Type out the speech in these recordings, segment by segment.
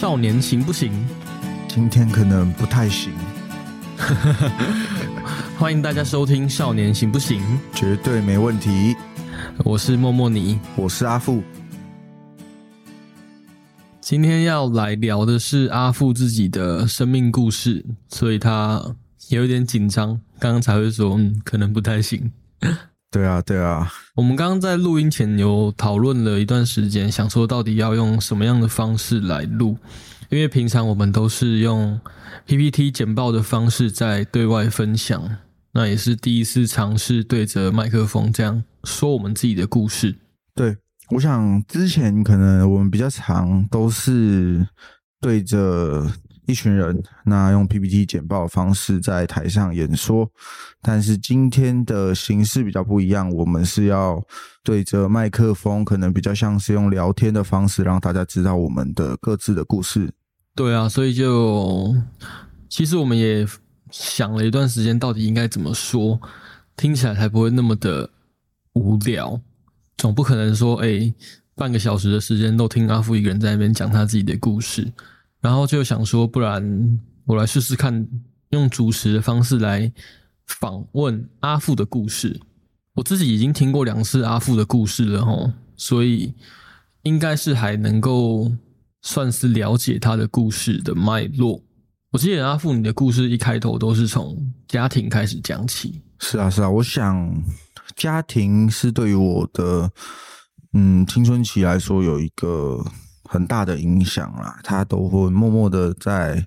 少年行不行？今天可能不太行，欢迎大家收听《少年行不行》，绝对没问题。我是默默尼，我是阿富。今天要来聊的是阿富自己的生命故事，所以他有一点紧张，刚刚才会说，嗯，可能不太行。对啊，对啊，我们刚刚在录音前有讨论了一段时间，想说到底要用什么样的方式来录，因为平常我们都是用 PPT 简报的方式在对外分享，那也是第一次尝试对着麦克风这样说我们自己的故事。对，我想之前可能我们比较常都是对着。一群人，那用 PPT 简报的方式在台上演说，但是今天的形式比较不一样，我们是要对着麦克风，可能比较像是用聊天的方式，让大家知道我们的各自的故事。对啊，所以就其实我们也想了一段时间，到底应该怎么说，听起来才不会那么的无聊。总不可能说，哎，半个小时的时间都听阿富一个人在那边讲他自己的故事。然后就想说，不然我来试试看，用主持的方式来访问阿富的故事。我自己已经听过两次阿富的故事了，吼，所以应该是还能够算是了解他的故事的脉络。我记得阿富，你的故事一开头都是从家庭开始讲起。是啊，是啊，我想家庭是对于我的嗯青春期来说有一个。很大的影响啦，他都会默默的在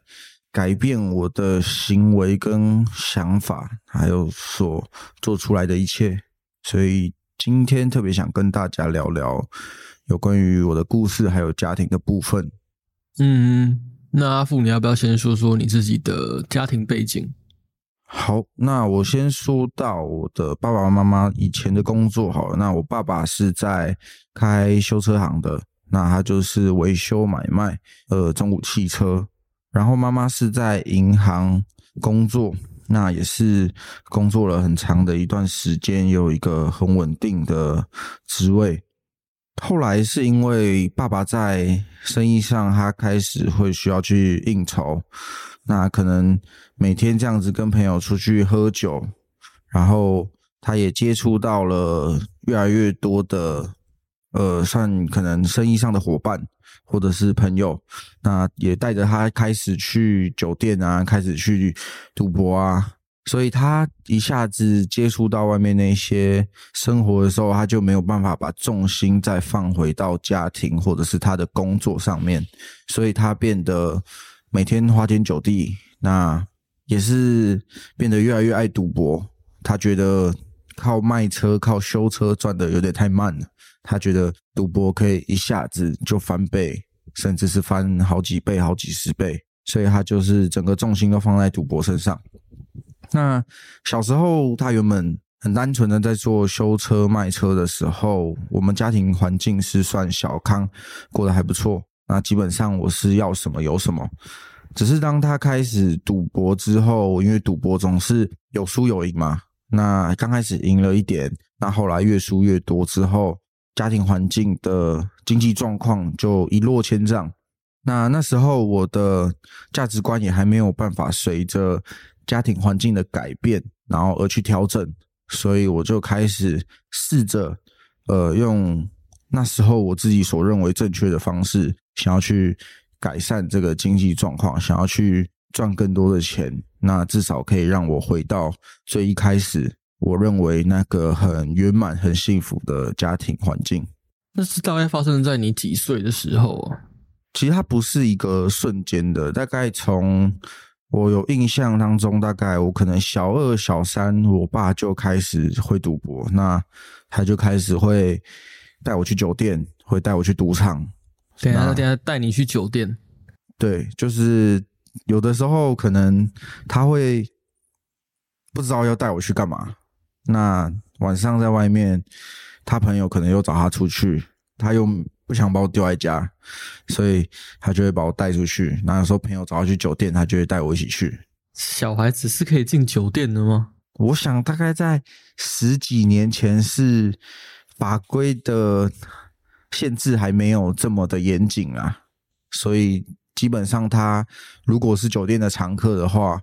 改变我的行为跟想法，还有所做出来的一切。所以今天特别想跟大家聊聊有关于我的故事，还有家庭的部分。嗯，那阿富，你要不要先说说你自己的家庭背景？好，那我先说到我的爸爸妈妈以前的工作好了。那我爸爸是在开修车行的。那他就是维修买卖，呃，中古汽车。然后妈妈是在银行工作，那也是工作了很长的一段时间，有一个很稳定的职位。后来是因为爸爸在生意上，他开始会需要去应酬，那可能每天这样子跟朋友出去喝酒，然后他也接触到了越来越多的。呃，算可能生意上的伙伴或者是朋友，那也带着他开始去酒店啊，开始去赌博啊，所以他一下子接触到外面那些生活的时候，他就没有办法把重心再放回到家庭或者是他的工作上面，所以他变得每天花天酒地，那也是变得越来越爱赌博。他觉得靠卖车、靠修车赚的有点太慢了。他觉得赌博可以一下子就翻倍，甚至是翻好几倍、好几十倍，所以他就是整个重心都放在赌博身上。那小时候他原本很单纯的在做修车卖车的时候，我们家庭环境是算小康，过得还不错。那基本上我是要什么有什么，只是当他开始赌博之后，因为赌博总是有输有赢嘛。那刚开始赢了一点，那后来越输越多之后。家庭环境的经济状况就一落千丈。那那时候我的价值观也还没有办法随着家庭环境的改变，然后而去调整，所以我就开始试着，呃，用那时候我自己所认为正确的方式，想要去改善这个经济状况，想要去赚更多的钱，那至少可以让我回到最一开始。我认为那个很圆满、很幸福的家庭环境，那是大概发生在你几岁的时候啊？其实它不是一个瞬间的，大概从我有印象当中，大概我可能小二、小三，我爸就开始会赌博，那他就开始会带我去酒店，会带我去赌场。等下，等下带你去酒店？对，就是有的时候可能他会不知道要带我去干嘛。那晚上在外面，他朋友可能又找他出去，他又不想把我丢在家，所以他就会把我带出去。那有时候朋友找他去酒店，他就会带我一起去。小孩子是可以进酒店的吗？我想大概在十几年前是法规的限制还没有这么的严谨啊，所以基本上他如果是酒店的常客的话，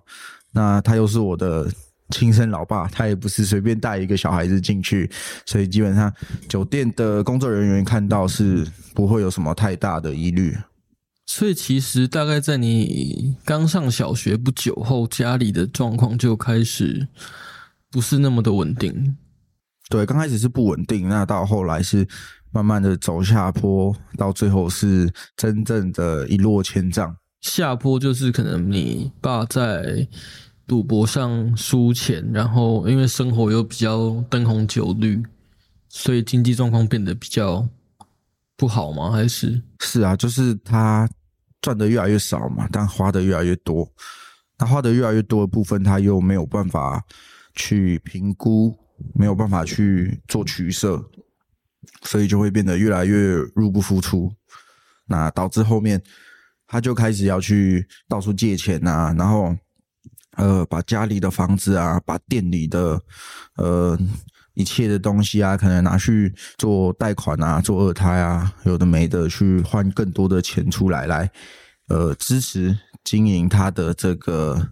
那他又是我的亲生老爸，他也不是随便带一个小孩子进去，所以基本上酒店的工作人员看到是不会有什么太大的疑虑。所以其实大概在你刚上小学不久后，家里的状况就开始不是那么的稳定。对，刚开始是不稳定，那到后来是慢慢的走下坡，到最后是真正的一落千丈。下坡就是可能你爸在赌博上输钱，然后因为生活又比较灯红酒绿，所以经济状况变得比较不好吗？还是是啊，就是他。赚的越来越少嘛，但花的越来越多。那花的越来越多的部分，他又没有办法去评估，没有办法去做取舍，所以就会变得越来越入不敷出。那导致后面他就开始要去到处借钱啊，然后呃，把家里的房子啊，把店里的呃一切的东西啊，可能拿去做贷款啊，做二胎啊，有的没的去换更多的钱出来来。呃，支持经营他的这个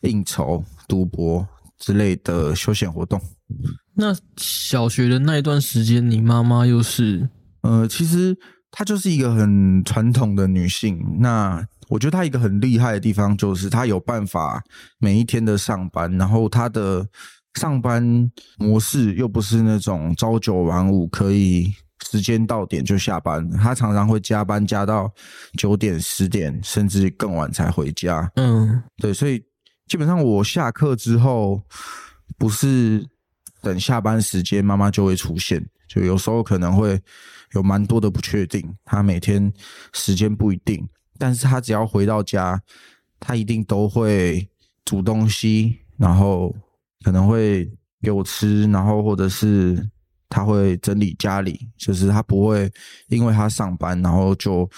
应酬、赌博之类的休闲活动。那小学的那一段时间，你妈妈又是？呃，其实她就是一个很传统的女性。那我觉得他一个很厉害的地方，就是他有办法每一天的上班，然后他的上班模式又不是那种朝九晚五，可以。时间到点就下班，他常常会加班加到九点、十点，甚至更晚才回家。嗯，对，所以基本上我下课之后，不是等下班时间，妈妈就会出现。就有时候可能会有蛮多的不确定，他每天时间不一定，但是他只要回到家，他一定都会煮东西，然后可能会给我吃，然后或者是。他会整理家里，就是他不会因为他上班，然后就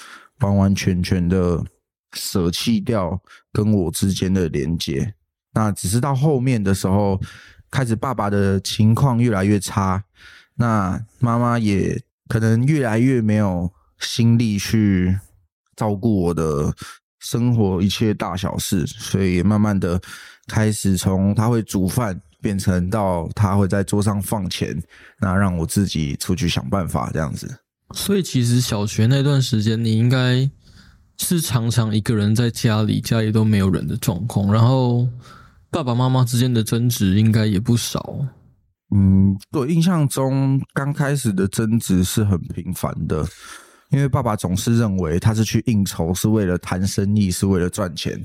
完完全全的舍弃掉跟我之间的连接。那只是到后面的时候，开始爸爸的情况越来越差，那妈妈也可能越来越没有心力去照顾我的生活一切大小事，所以慢慢的开始从他会煮饭。变成到他会在桌上放钱，那让我自己出去想办法这样子。所以其实小学那段时间，你应该是常常一个人在家里，家里都没有人的状况，然后爸爸妈妈之间的争执应该也不少。嗯，我印象中刚开始的争执是很频繁的，因为爸爸总是认为他是去应酬，是为了谈生意，是为了赚钱，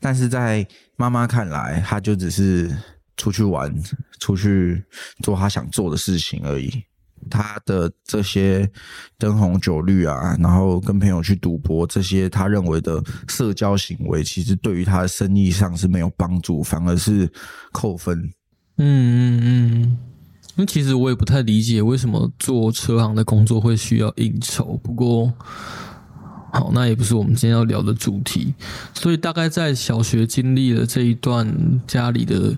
但是在妈妈看来，他就只是。出去玩，出去做他想做的事情而已。他的这些灯红酒绿啊，然后跟朋友去赌博，这些他认为的社交行为，其实对于他的生意上是没有帮助，反而是扣分。嗯嗯嗯。那其实我也不太理解，为什么做车行的工作会需要应酬。不过，好，那也不是我们今天要聊的主题。所以，大概在小学经历了这一段家里的。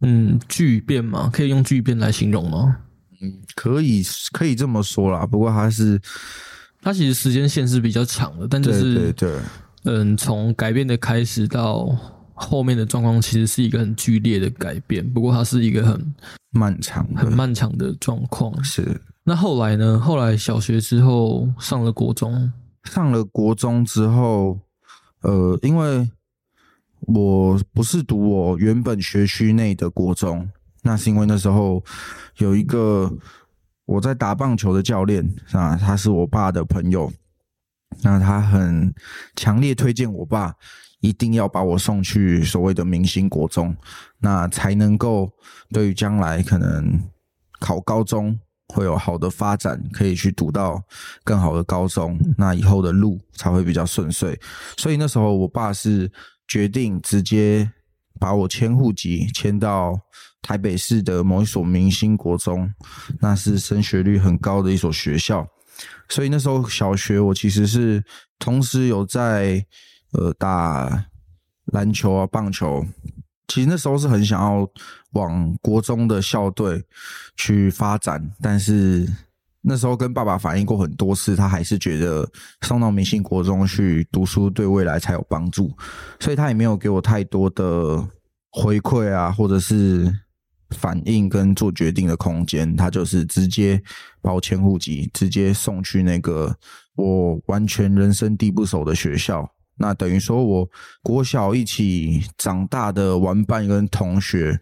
嗯，巨变嘛？可以用巨变来形容吗？嗯，可以，可以这么说啦。不过它是，它其实时间线是比较长的，但就是对对，嗯，从改变的开始到后面的状况，其实是一个很剧烈的改变。不过它是一个很漫长、很漫长的状况。是。那后来呢？后来小学之后上了国中，上了国中之后，呃，因为。我不是读我原本学区内的国中，那是因为那时候有一个我在打棒球的教练啊，他是我爸的朋友，那他很强烈推荐我爸一定要把我送去所谓的明星国中，那才能够对于将来可能考高中会有好的发展，可以去读到更好的高中，那以后的路才会比较顺遂。所以那时候我爸是。决定直接把我迁户籍迁到台北市的某一所明星国中，那是升学率很高的一所学校。所以那时候小学我其实是同时有在呃打篮球啊棒球，其实那时候是很想要往国中的校队去发展，但是那时候跟爸爸反映过很多次，他还是觉得送到明星国中去读书对未来才有帮助，所以他也没有给我太多的回馈啊，或者是反应跟做决定的空间。他就是直接把我迁户籍，直接送去那个我完全人生地不熟的学校。那等于说我国小一起长大的玩伴跟同学，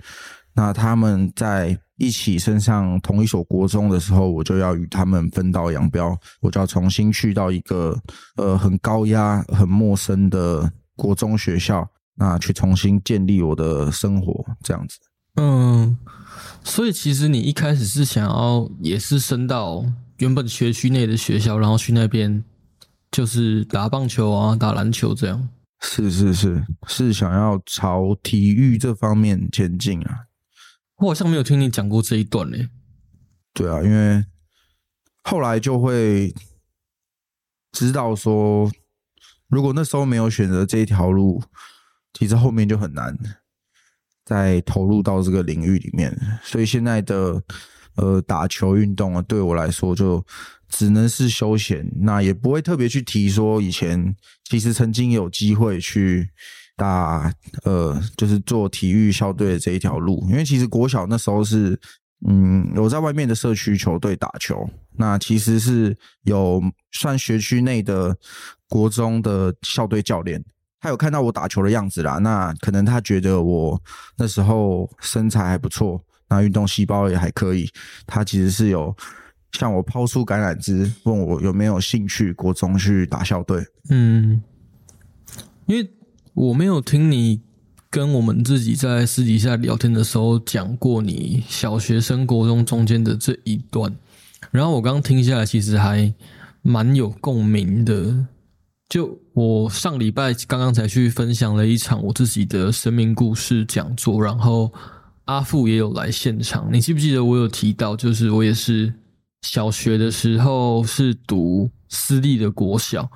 那他们在。一起升上同一所国中的时候，我就要与他们分道扬镳，我就要重新去到一个呃很高压、很陌生的国中学校，那去重新建立我的生活，这样子。嗯，所以其实你一开始是想要也是升到原本学区内的学校，然后去那边就是打棒球啊、打篮球这样。是是是，是想要朝体育这方面前进啊。我好像没有听你讲过这一段呢。对啊，因为后来就会知道说，如果那时候没有选择这一条路，其实后面就很难再投入到这个领域里面。所以现在的呃打球运动啊，对我来说就只能是休闲，那也不会特别去提说以前其实曾经有机会去。打呃，就是做体育校队的这一条路，因为其实国小那时候是，嗯，我在外面的社区球队打球，那其实是有算学区内的国中的校队教练，他有看到我打球的样子啦，那可能他觉得我那时候身材还不错，那运动细胞也还可以，他其实是有向我抛出橄榄枝，问我有没有兴趣国中去打校队，嗯，因为。我没有听你跟我们自己在私底下聊天的时候讲过你小学生国中中间的这一段，然后我刚听下来，其实还蛮有共鸣的。就我上礼拜刚刚才去分享了一场我自己的生命故事讲座，然后阿富也有来现场。你记不记得我有提到，就是我也是小学的时候是读私立的国小。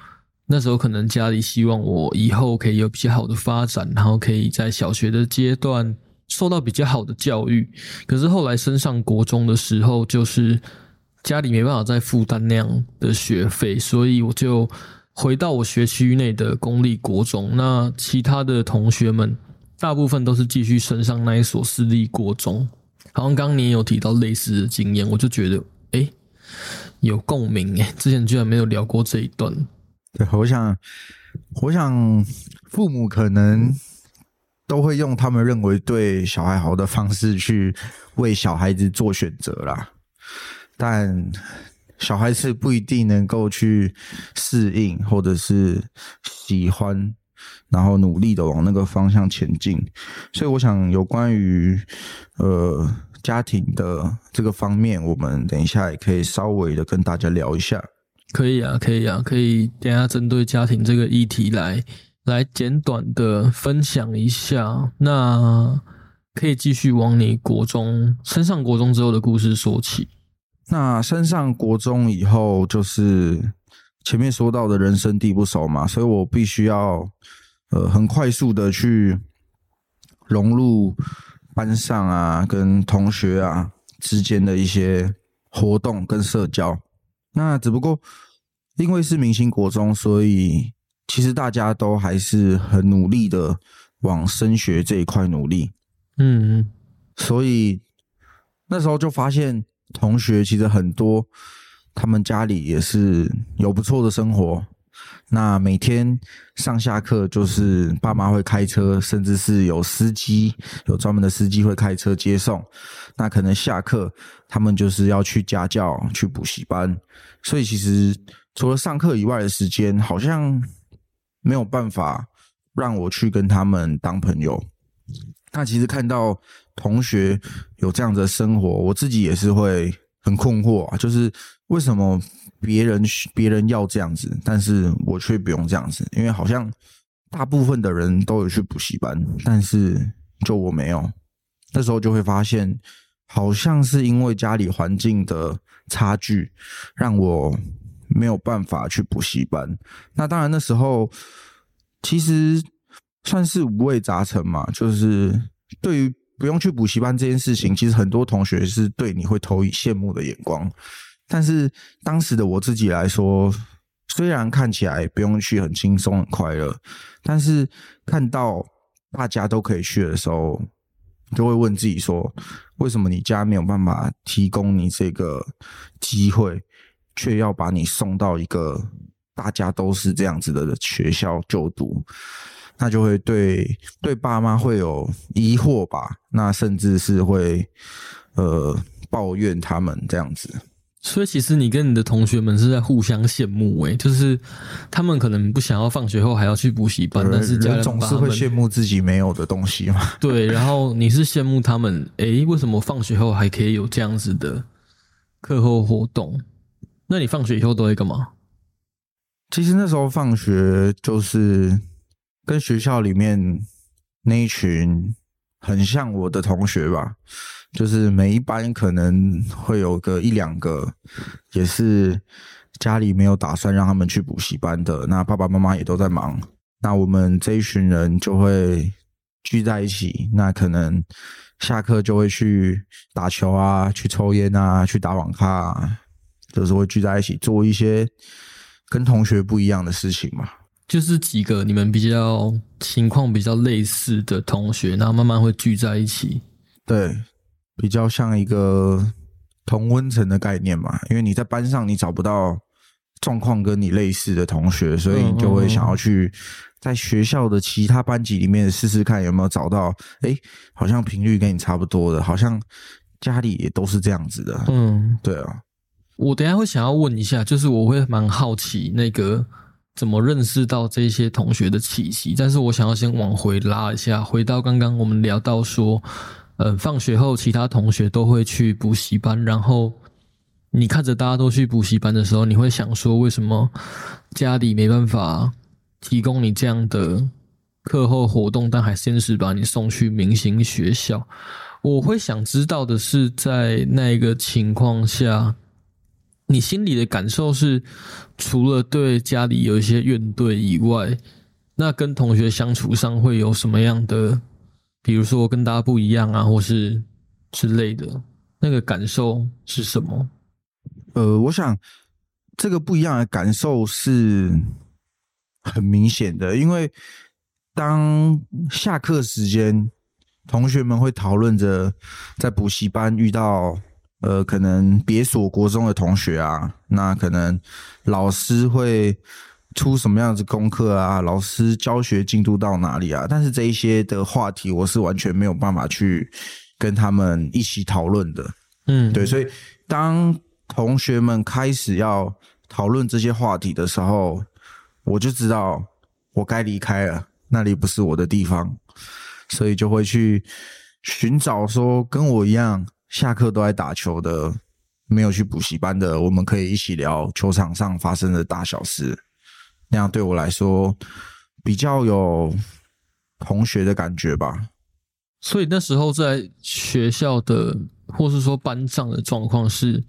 那时候可能家里希望我以后可以有比较好的发展，然后可以在小学的阶段受到比较好的教育。可是后来升上国中的时候，就是家里没办法再负担那样的学费，所以我就回到我学区内的公立国中。那其他的同学们大部分都是继续升上那一所私立国中。好像刚你有提到类似的经验，我就觉得哎有共鸣哎，之前居然没有聊过这一段。对，我想，我想，父母可能都会用他们认为对小孩好的方式去为小孩子做选择啦，但小孩子不一定能够去适应或者是喜欢，然后努力的往那个方向前进。所以，我想有关于呃家庭的这个方面，我们等一下也可以稍微的跟大家聊一下。可以啊，可以啊，可以。等下针对家庭这个议题来来简短的分享一下。那可以继续往你国中升上国中之后的故事说起。那升上国中以后，就是前面说到的人生地不熟嘛，所以我必须要呃很快速的去融入班上啊，跟同学啊之间的一些活动跟社交。那只不过，因为是明星国中，所以其实大家都还是很努力的往升学这一块努力。嗯，所以那时候就发现同学其实很多，他们家里也是有不错的生活。那每天上下课就是爸妈会开车，甚至是有司机，有专门的司机会开车接送。那可能下课，他们就是要去家教、去补习班。所以其实除了上课以外的时间，好像没有办法让我去跟他们当朋友。那其实看到同学有这样的生活，我自己也是会很困惑啊，就是为什么？别人别人要这样子，但是我却不用这样子，因为好像大部分的人都有去补习班，但是就我没有。那时候就会发现，好像是因为家里环境的差距，让我没有办法去补习班。那当然那时候其实算是五味杂陈嘛，就是对于不用去补习班这件事情，其实很多同学是对你会投以羡慕的眼光。但是当时的我自己来说，虽然看起来不用去很轻松很快乐，但是看到大家都可以去的时候，就会问自己说：为什么你家没有办法提供你这个机会，却要把你送到一个大家都是这样子的学校就读？那就会对对爸妈会有疑惑吧，那甚至是会呃抱怨他们这样子。所以其实你跟你的同学们是在互相羡慕诶，就是他们可能不想要放学后还要去补习班，但是家人总是会羡慕自己没有的东西嘛。对，然后你是羡慕他们，诶，为什么放学后还可以有这样子的课后活动？那你放学以后都会干嘛？其实那时候放学就是。跟学校里面那一群很像我的同学吧，就是每一班可能会有个一两个，也是家里没有打算让他们去补习班的，那爸爸妈妈也都在忙，那我们这一群人就会聚在一起，那可能下课就会去打球啊，去抽烟啊，去打网咖，啊就是会聚在一起做一些跟同学不一样的事情嘛。就是几个你们比较情况比较类似的同学，然后慢慢会聚在一起。对，比较像一个同温层的概念嘛。因为你在班上你找不到状况跟你类似的同学，所以你就会想要去在学校的其他班级里面试试看有没有找到。哎，好像频率跟你差不多的，好像家里也都是这样子的。嗯，对啊。我等下会想要问一下，就是我会蛮好奇那个。怎么认识到这些同学的气息？但是我想要先往回拉一下，回到刚刚我们聊到说，呃，放学后其他同学都会去补习班，然后你看着大家都去补习班的时候，你会想说，为什么家里没办法提供你这样的课后活动，但还先是把你送去明星学校？我会想知道的是，在那个情况下。你心里的感受是，除了对家里有一些怨怼以外，那跟同学相处上会有什么样的，比如说跟大家不一样啊，或是之类的，那个感受是什么？呃，我想这个不一样的感受是很明显的，因为当下课时间，同学们会讨论着在补习班遇到。呃，可能别所国中的同学啊，那可能老师会出什么样子功课啊？老师教学进度到哪里啊？但是这一些的话题，我是完全没有办法去跟他们一起讨论的。嗯，对，所以当同学们开始要讨论这些话题的时候，我就知道我该离开了，那里不是我的地方，所以就会去寻找说跟我一样。下课都在打球的，没有去补习班的，我们可以一起聊球场上发生的大小事。那样对我来说比较有同学的感觉吧。所以那时候在学校的，或是说班上的状况是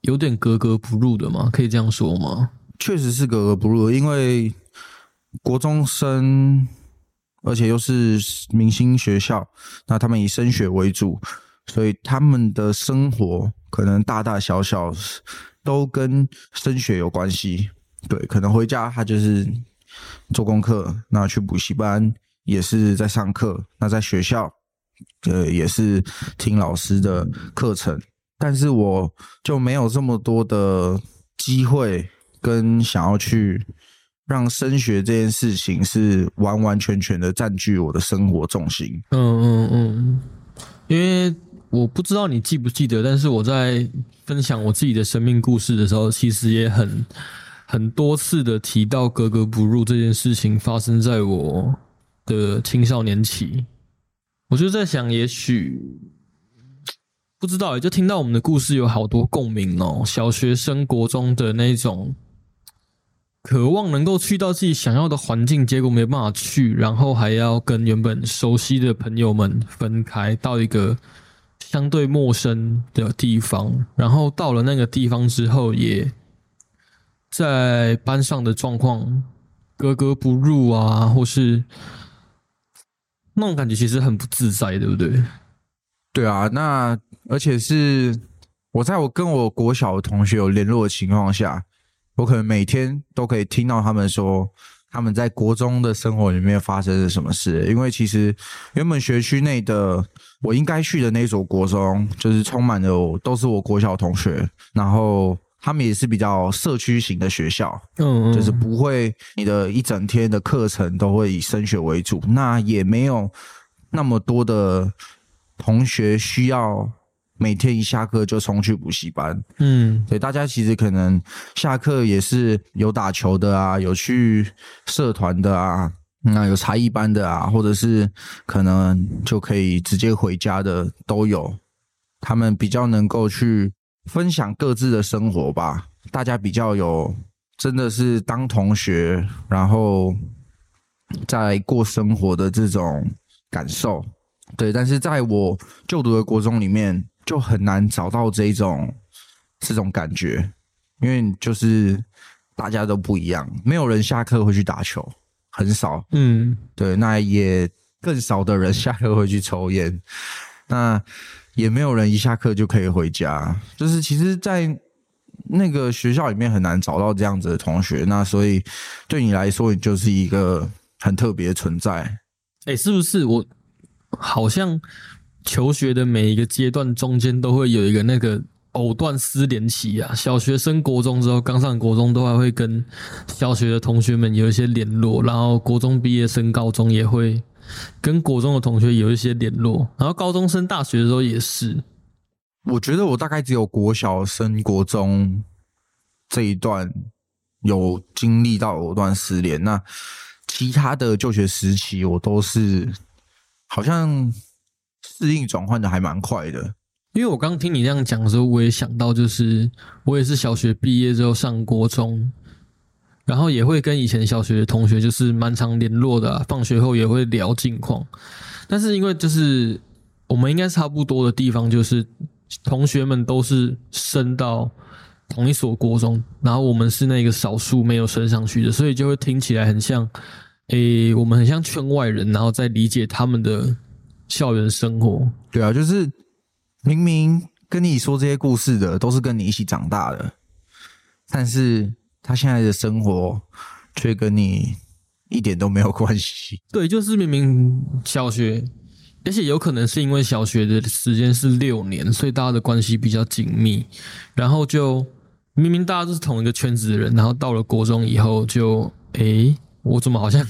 有点格格不入的吗？可以这样说吗？确实是格格不入，因为国中生，而且又是明星学校，那他们以升学为主。所以他们的生活可能大大小小都跟升学有关系。对，可能回家他就是做功课，那去补习班也是在上课，那在学校呃也是听老师的课程。但是我就没有这么多的机会跟想要去让升学这件事情是完完全全的占据我的生活重心。嗯嗯嗯，因为。我不知道你记不记得，但是我在分享我自己的生命故事的时候，其实也很很多次的提到格格不入这件事情发生在我的青少年期。我就在想，也许不知道，也就听到我们的故事有好多共鸣哦。小学生、国中的那种渴望能够去到自己想要的环境，结果没办法去，然后还要跟原本熟悉的朋友们分开，到一个。相对陌生的地方，然后到了那个地方之后，也在班上的状况格格不入啊，或是那种感觉，其实很不自在，对不对？对啊，那而且是我在我跟我国小的同学有联络的情况下，我可能每天都可以听到他们说他们在国中的生活里面发生了什么事。因为其实原本学区内的我应该去的那所国中，就是充满了都是我国小同学，然后他们也是比较社区型的学校，嗯，就是不会你的一整天的课程都会以升学为主，那也没有那么多的同学需要每天一下课就冲去补习班。嗯对，大家其实可能下课也是有打球的啊，有去社团的啊，那有才艺班的啊，或者是可能就可以直接回家的都有。他们比较能够去分享各自的生活吧，大家比较有真的是当同学，然后在过生活的这种感受。对，但是在我就读的国中里面，就很难找到这种这种感觉，因为就是大家都不一样，没有人下课会去打球，很少。嗯对，那也更少的人下课会去抽烟，那也没有人一下课就可以回家。就是其实，在那个学校里面很难找到这样子的同学，那所以对你来说，你就是一个很特别的存在。哎、是不是我好像求学的每一个阶段中间都会有一个那个藕断丝连期啊？小学升国中之后，刚上国中都还会跟小学的同学们有一些联络，然后国中毕业升高中也会跟国中的同学有一些联络，然后高中升大学的时候也是。我觉得我大概只有国小升国中这一段有经历到藕断丝连，那其他的就学时期我都是好像适应转换的还蛮快的。因为我刚听你这样讲的时候，我也想到，就是我也是小学毕业之后上国中，然后也会跟以前小学的同学就是蛮常联络的、放学后也会聊近况。但是因为就是我们应该差不多的地方，就是同学们都是升到同一所国中，然后我们是那个少数没有升上去的，所以就会听起来很像，诶、我们很像圈外人，然后再理解他们的校园生活。对啊，就是明明跟你说这些故事的都是跟你一起长大的，但是他现在的生活却跟你一点都没有关系。对，就是明明小学，而且有可能是因为小学的时间是六年，所以大家的关系比较紧密，然后就明明大家都是同一个圈子的人，然后到了国中以后就，诶，我怎么好像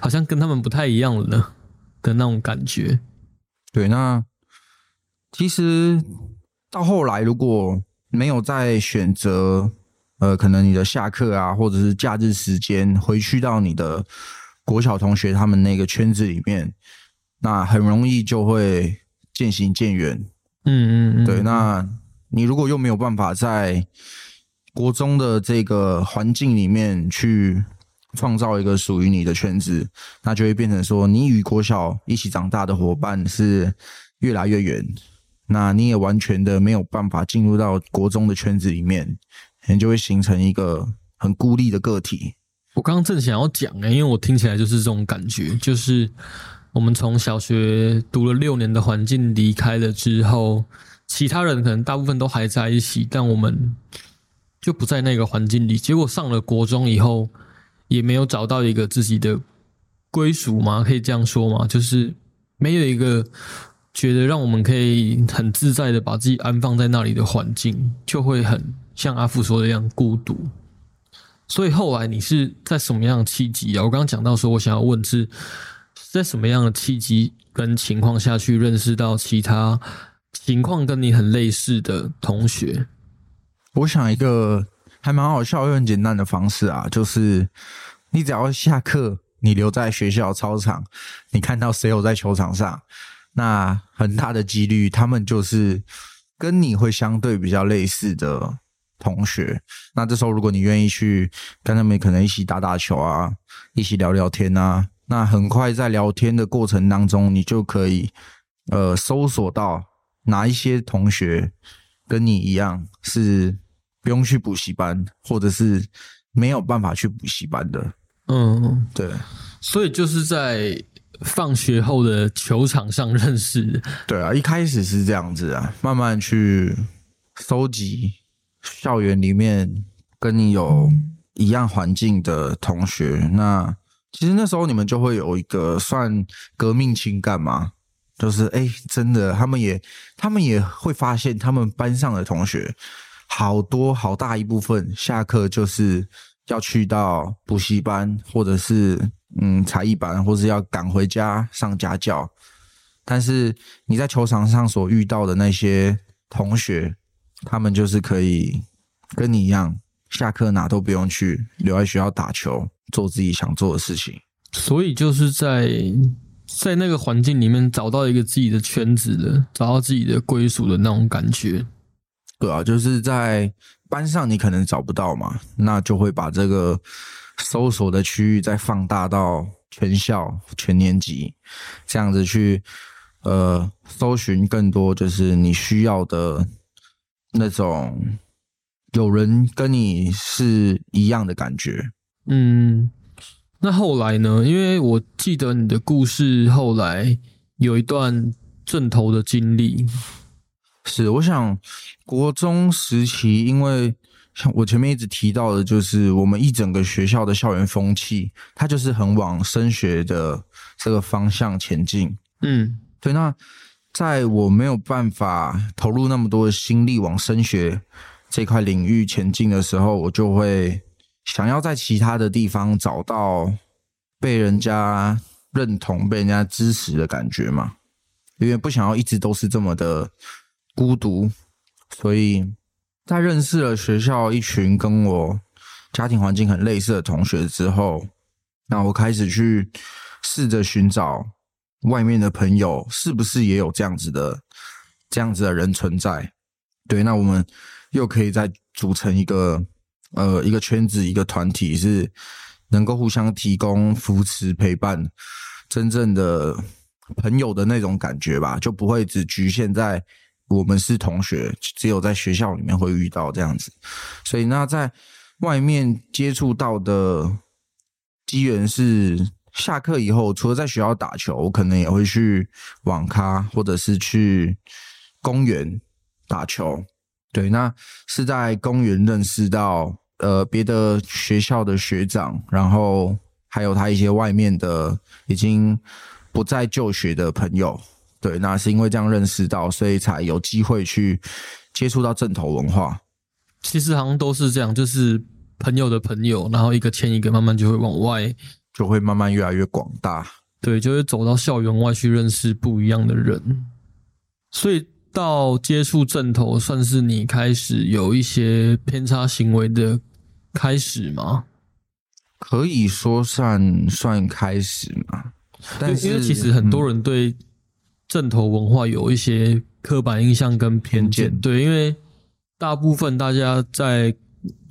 好像跟他们不太一样了呢的那种感觉。对，那其实到后来，如果没有再选择，呃，可能你的下课啊，或者是假日时间回去到你的国小同学他们那个圈子里面，那很容易就会渐行渐远。嗯嗯嗯，对，那你如果又没有办法在国中的这个环境里面去创造一个属于你的圈子，那就会变成说，你与国小一起长大的伙伴是越来越远，那你也完全的没有办法进入到国中的圈子里面，你就会形成一个很孤立的个体。我刚刚正想要讲诶、因为我听起来就是这种感觉，就是我们从小学读了六年的环境离开了之后，其他人可能大部分都还在一起，但我们就不在那个环境里。结果上了国中以后，也没有找到一个自己的归属吗？可以这样说吗？就是没有一个觉得让我们可以很自在的把自己安放在那里的环境，就会很像阿富说的一样孤独。所以后来你是在什么样的契机啊？我刚刚讲到说，我想要问是在什么样的契机跟情况下去认识到其他情况跟你很类似的同学？我想一个还蛮好笑又很简单的方式啊，就是你只要下课，你留在学校操场，你看到谁有在球场上，那很大的几率他们就是跟你会相对比较类似的同学。那这时候如果你愿意去跟他们可能一起打打球啊，一起聊聊天啊，那很快在聊天的过程当中，你就可以呃搜索到哪一些同学跟你一样是不用去补习班，或者是没有办法去补习班的。嗯，对所以就是在放学后的球场上认识的。对啊，一开始是这样子啊，慢慢去收集校园里面跟你有一样环境的同学。那其实那时候你们就会有一个算革命情感嘛，就是哎，真的，他们也他们也会发现，他们班上的同学好多好大一部分下课就是要去到补习班，或者是嗯才艺班，或是要赶回家上家教。但是你在球场上所遇到的那些同学，他们就是可以跟你一样，下课哪都不用去，留在学校打球，做自己想做的事情。所以就是在在那个环境里面找到一个自己的圈子的，找到自己的归属的那种感觉。对啊，就是在班上你可能找不到嘛，那就会把这个搜索的区域再放大到全校全年级，这样子去。呃，搜寻更多就是你需要的那种有人跟你是一样的感觉。嗯，那后来呢？因为我记得你的故事后来有一段正头的经历。是，我想国中时期，因为像我前面一直提到的，就是我们一整个学校的校园风气，它就是很往升学的这个方向前进。嗯。对，那在我没有办法投入那么多的心力往升学这块领域前进的时候，我就会想要在其他的地方找到被人家认同、被人家支持的感觉嘛。因为不想要一直都是这么的孤独，所以在认识了学校一群跟我家庭环境很类似的同学之后，那我开始去试着寻找。外面的朋友是不是也有这样子的、这样子的人存在？对，那我们又可以再组成一个呃一个圈子、一个团体，是能够互相提供扶持、陪伴，真正的朋友的那种感觉吧，就不会只局限在我们是同学，只有在学校里面会遇到这样子。所以，那在外面接触到的机缘是。下课以后，除了在学校打球，我可能也会去网咖或者是去公园打球。对，那是在公园认识到呃别的学校的学长，然后还有他一些外面的已经不再就学的朋友。对，那是因为这样认识到，所以才有机会去接触到正头文化。其实好像都是这样，就是朋友的朋友，然后一个牵一个，慢慢就会往外。就会慢慢越来越广大，对，就会走到校园外去认识不一样的人，所以到接触正头，算是你开始有一些偏差行为的开始吗？可以说算算开始嘛，但是因为其实很多人对正头文化有一些刻板印象跟偏见，对，因为大部分大家在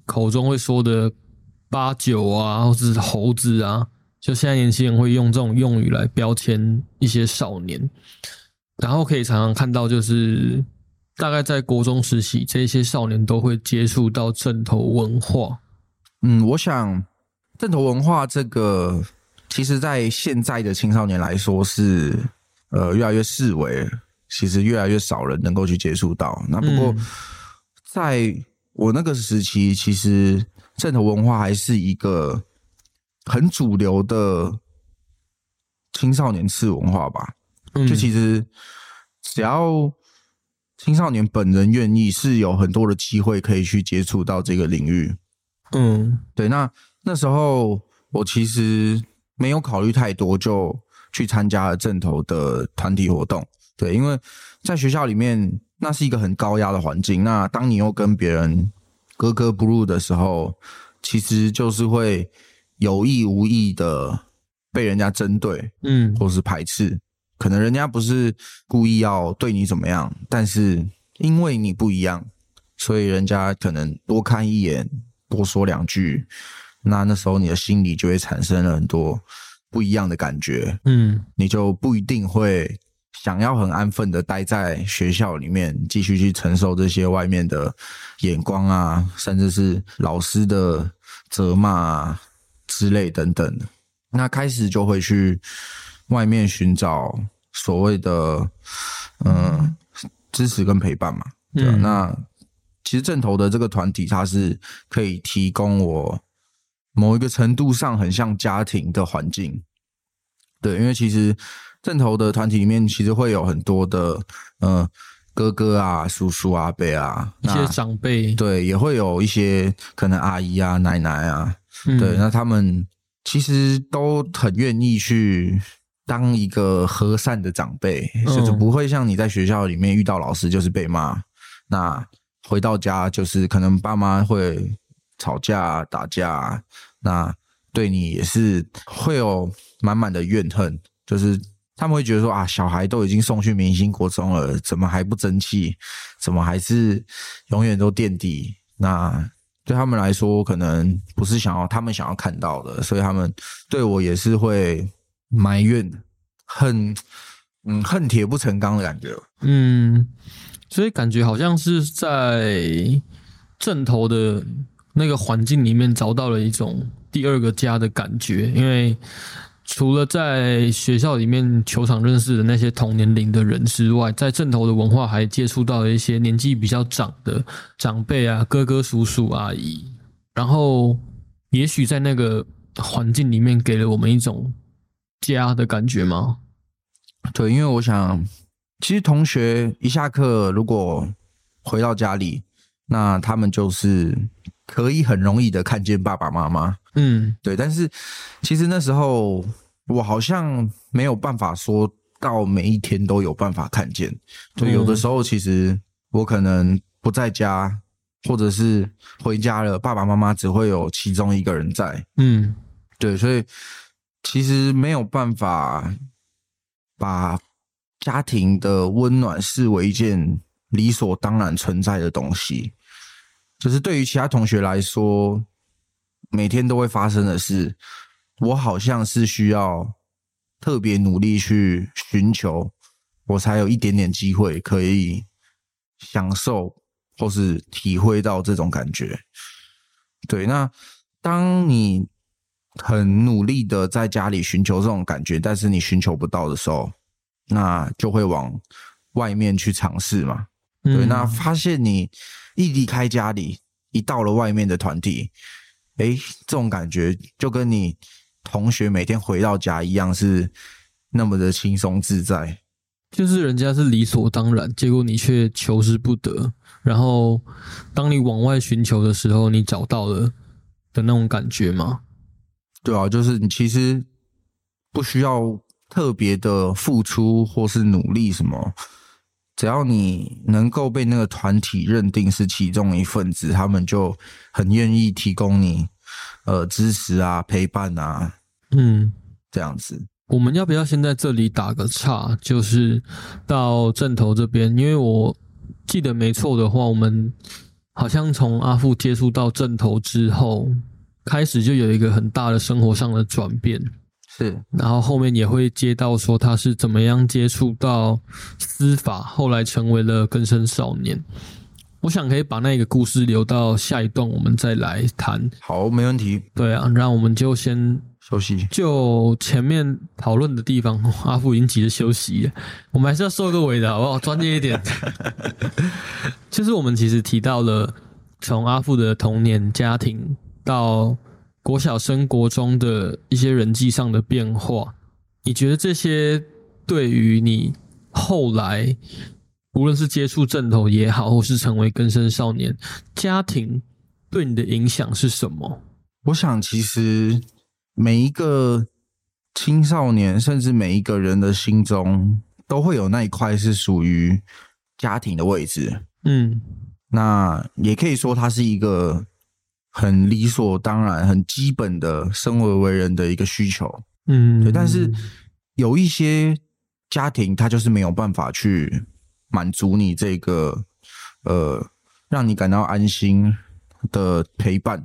口中会说的八九啊，或者是猴子啊。就现在年轻人会用这种用语来标签一些少年，然后可以常常看到，就是大概在国中时期，这些少年都会接触到正头文化。嗯，我想正头文化这个，其实在现在的青少年来说是呃越来越视为，其实越来越少人能够去接触到。那不过在我那个时期，其实正头文化还是一个。很主流的青少年次文化吧，就其实只要青少年本人愿意，是有很多的机会可以去接触到这个领域。嗯，对。那那时候我其实没有考虑太多，就去参加了正头的团体活动。对，因为在学校里面，那是一个很高压的环境。那当你又跟别人格格不入的时候，其实就是会。有意无意的被人家针对，嗯，或是排斥，可能人家不是故意要对你怎么样，但是因为你不一样，所以人家可能多看一眼，多说两句，那那时候你的心里就会产生了很多不一样的感觉，嗯，你就不一定会想要很安分的待在学校里面，继续去承受这些外面的眼光啊，甚至是老师的责骂啊。之类等等，那开始就会去外面寻找所谓的嗯支持跟陪伴嘛。对，那其实正头的这个团体，它是可以提供我某一个程度上很像家庭的环境。对，因为其实正头的团体里面，其实会有很多的呃哥哥啊、叔叔啊、伯啊一些长辈，对，也会有一些可能阿姨啊、奶奶啊，嗯。对，那他们其实都很愿意去当一个和善的长辈，嗯就是不会像你在学校里面遇到老师就是被骂，那回到家就是可能爸妈会吵架、打架，那对你也是会有满满的怨恨，就是。他们会觉得说啊，小孩都已经送去明星国中了，怎么还不争气？怎么还是永远都垫底？那对他们来说，可能不是想要他们想要看到的，所以他们对我也是会埋怨，恨，嗯，恨铁不成钢的感觉。嗯，所以感觉好像是在正头的那个环境里面找到了一种第二个家的感觉，因为除了在学校里面球场认识的那些同年龄的人之外，在正头的文化还接触到了一些年纪比较长的长辈啊，哥哥、叔叔、阿姨，然后也许在那个环境里面给了我们一种家的感觉吗？对，因为我想，其实同学一下课如果回到家里，那他们就是可以很容易的看见爸爸妈妈。嗯对，但是其实那时候我好像没有办法说到每一天都有办法看见。对，有的时候其实我可能不在家，或者是回家了，爸爸妈妈只会有其中一个人在。嗯对，所以其实没有办法把家庭的温暖视为一件理所当然存在的东西。就是对于其他同学来说，每天都会发生的事，我好像是需要特别努力去寻求，我才有一点点机会可以享受或是体会到这种感觉。对，那当你很努力的在家里寻求这种感觉，但是你寻求不到的时候，那就会往外面去尝试嘛。对，嗯那发现你一离开家里，一到了外面的团体，诶，这种感觉就跟你同学每天回到家一样，是那么的轻松自在。就是人家是理所当然，结果你却求之不得。然后，当你往外寻求的时候，你找到了的那种感觉吗？对啊，就是你其实不需要特别的付出或是努力什么，只要你能够被那个团体认定是其中一份子，他们就很愿意提供你呃支持啊、陪伴啊嗯，这样子。我们要不要先在这里打个岔？就是到正头这边，因为我记得没错的话，我们好像从阿富接触到正头之后，开始就有一个很大的生活上的转变。是，然后后面也会接到说他是怎么样接触到司法，后来成为了更生少年。我想可以把那个故事留到下一段，我们再来谈。好，没问题，对啊，那我们就先休息。就前面讨论的地方，阿富已经急着休息了，我们还是要收个尾的好不好？专业一点。就是我们其实提到了从阿富的童年家庭到国小升国中的一些人际上的变化，你觉得这些对于你后来无论是接触正头也好，或是成为更生少年，家庭对你的影响是什么？我想，其实每一个青少年，甚至每一个人的心中，都会有那一块是属于家庭的位置。嗯那也可以说，它是一个很理所当然、很基本的生而为人的一个需求。嗯，对，但是有一些家庭，他就是没有办法去满足你这个呃，让你感到安心的陪伴。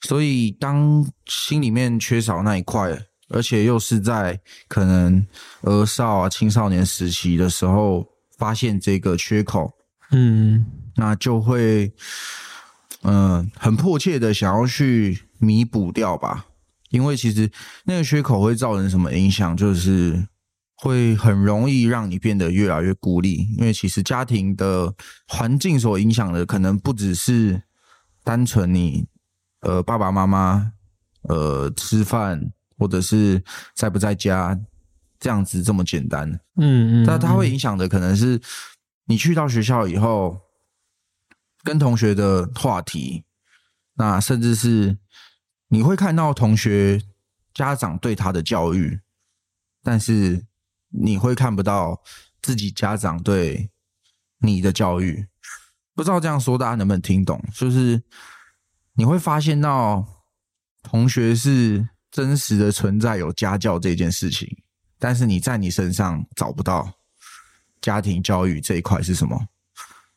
所以，当心里面缺少那一块，而且又是在可能儿少啊、青少年时期的时候，发现这个缺口，嗯那就会嗯、呃很迫切的想要去弥补掉吧。因为其实那个缺口会造成什么影响，就是会很容易让你变得越来越孤立，因为其实家庭的环境所影响的，可能不只是单纯你呃爸爸妈妈呃吃饭或者是在不在家这样子这么简单。嗯嗯，但它会影响的可能是你去到学校以后跟同学的话题，那甚至是你会看到同学家长对他的教育，但是你会看不到自己家长对你的教育。不知道这样说大家能不能听懂？就是你会发现到同学是真实的存在，有家教这件事情。但是你在你身上找不到家庭教育这一块是什么？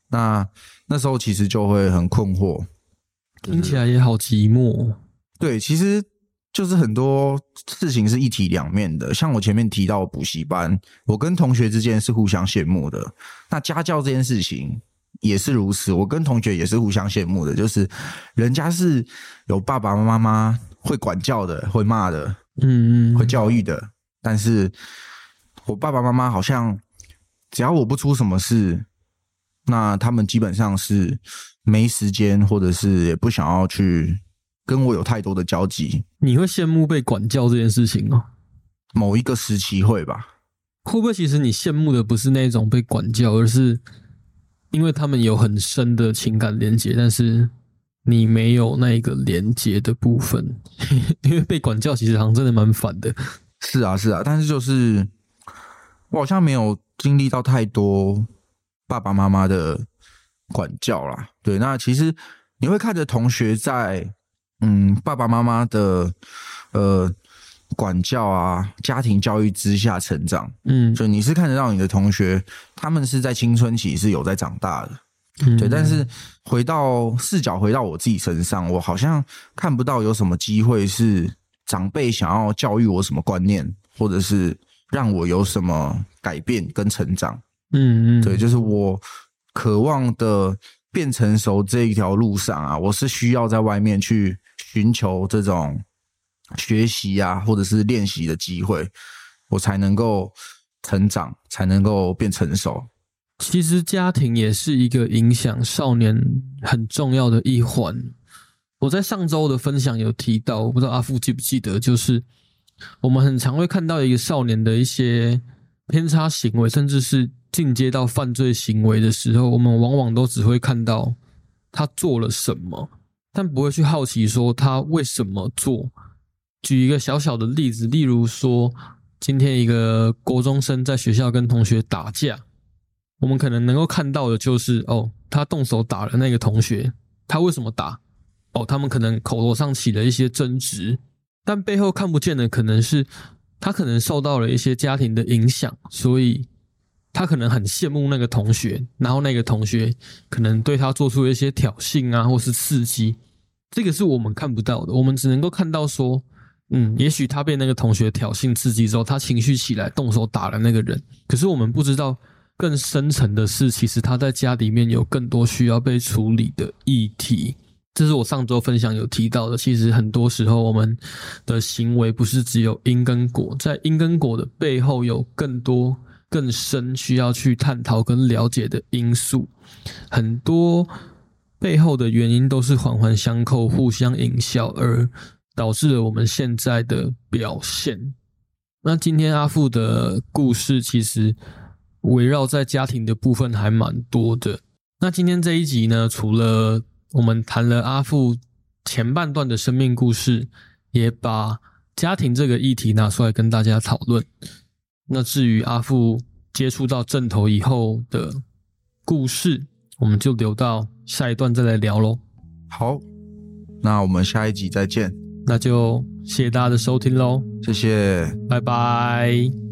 那那时候其实就会很困惑，听起来也好寂寞。对，其实就是很多事情是一体两面的。像我前面提到补习班，我跟同学之间是互相羡慕的。那家教这件事情也是如此，我跟同学也是互相羡慕的。就是人家是有爸爸妈妈会管教的，会骂的，嗯嗯，会教育的。但是我爸爸妈妈好像只要我不出什么事，那他们基本上是没时间，或者是也不想要去跟我有太多的交集。你会羡慕被管教这件事情哦？某一个时期会吧？会不会其实你羡慕的不是那种被管教，而是因为他们有很深的情感连接，但是你没有那个连接的部分？因为被管教其实好像真的蛮烦的。是啊，是啊，但是就是我好像没有经历到太多爸爸妈妈的管教啦。对，那其实你会看着同学在嗯爸爸妈妈的呃管教啊、家庭教育之下成长，嗯，所以你是看得到你的同学，他们是在青春期是有在长大的。嗯对，但是回到视角回到我自己身上，我好像看不到有什么机会是。长辈想要教育我什么观念，或者是让我有什么改变跟成长，嗯嗯，对，就是我渴望的变成熟这一条路上啊，我是需要在外面去寻求这种学习啊，或者是练习的机会，我才能够成长，才能够变成熟。其实家庭也是一个影响少年很重要的一环。我在上周的分享有提到，我不知道阿富记不记得，就是我们很常会看到一个少年的一些偏差行为，甚至是进阶到犯罪行为的时候，我们往往都只会看到他做了什么，但不会去好奇说他为什么做。举一个小小的例子，例如说，今天一个国中生在学校跟同学打架，我们可能能够看到的就是哦，他动手打了那个同学，他为什么打？哦，他们可能口头上起了一些争执，但背后看不见的可能是他可能受到了一些家庭的影响，所以他可能很羡慕那个同学，然后那个同学可能对他做出一些挑衅啊，或是刺激，这个是我们看不到的，我们只能够看到说，嗯，也许他被那个同学挑衅刺激之后，他情绪起来动手打了那个人，可是我们不知道更深层的是，其实他在家里面有更多需要被处理的议题。这是我上周分享有提到的。其实很多时候，我们的行为不是只有因跟果，在因跟果的背后，有更多更深需要去探讨跟了解的因素。很多背后的原因都是环环相扣、互相影响，而导致了我们现在的表现。那今天阿富的故事，其实围绕在家庭的部分还蛮多的。那今天这一集呢，除了我们谈了阿富前半段的生命故事，也把家庭这个议题拿出来跟大家讨论。那至于阿富接触到正头以后的故事，我们就留到下一段再来聊喽。好，那我们下一集再见。那就谢谢大家的收听喽，谢谢。拜拜。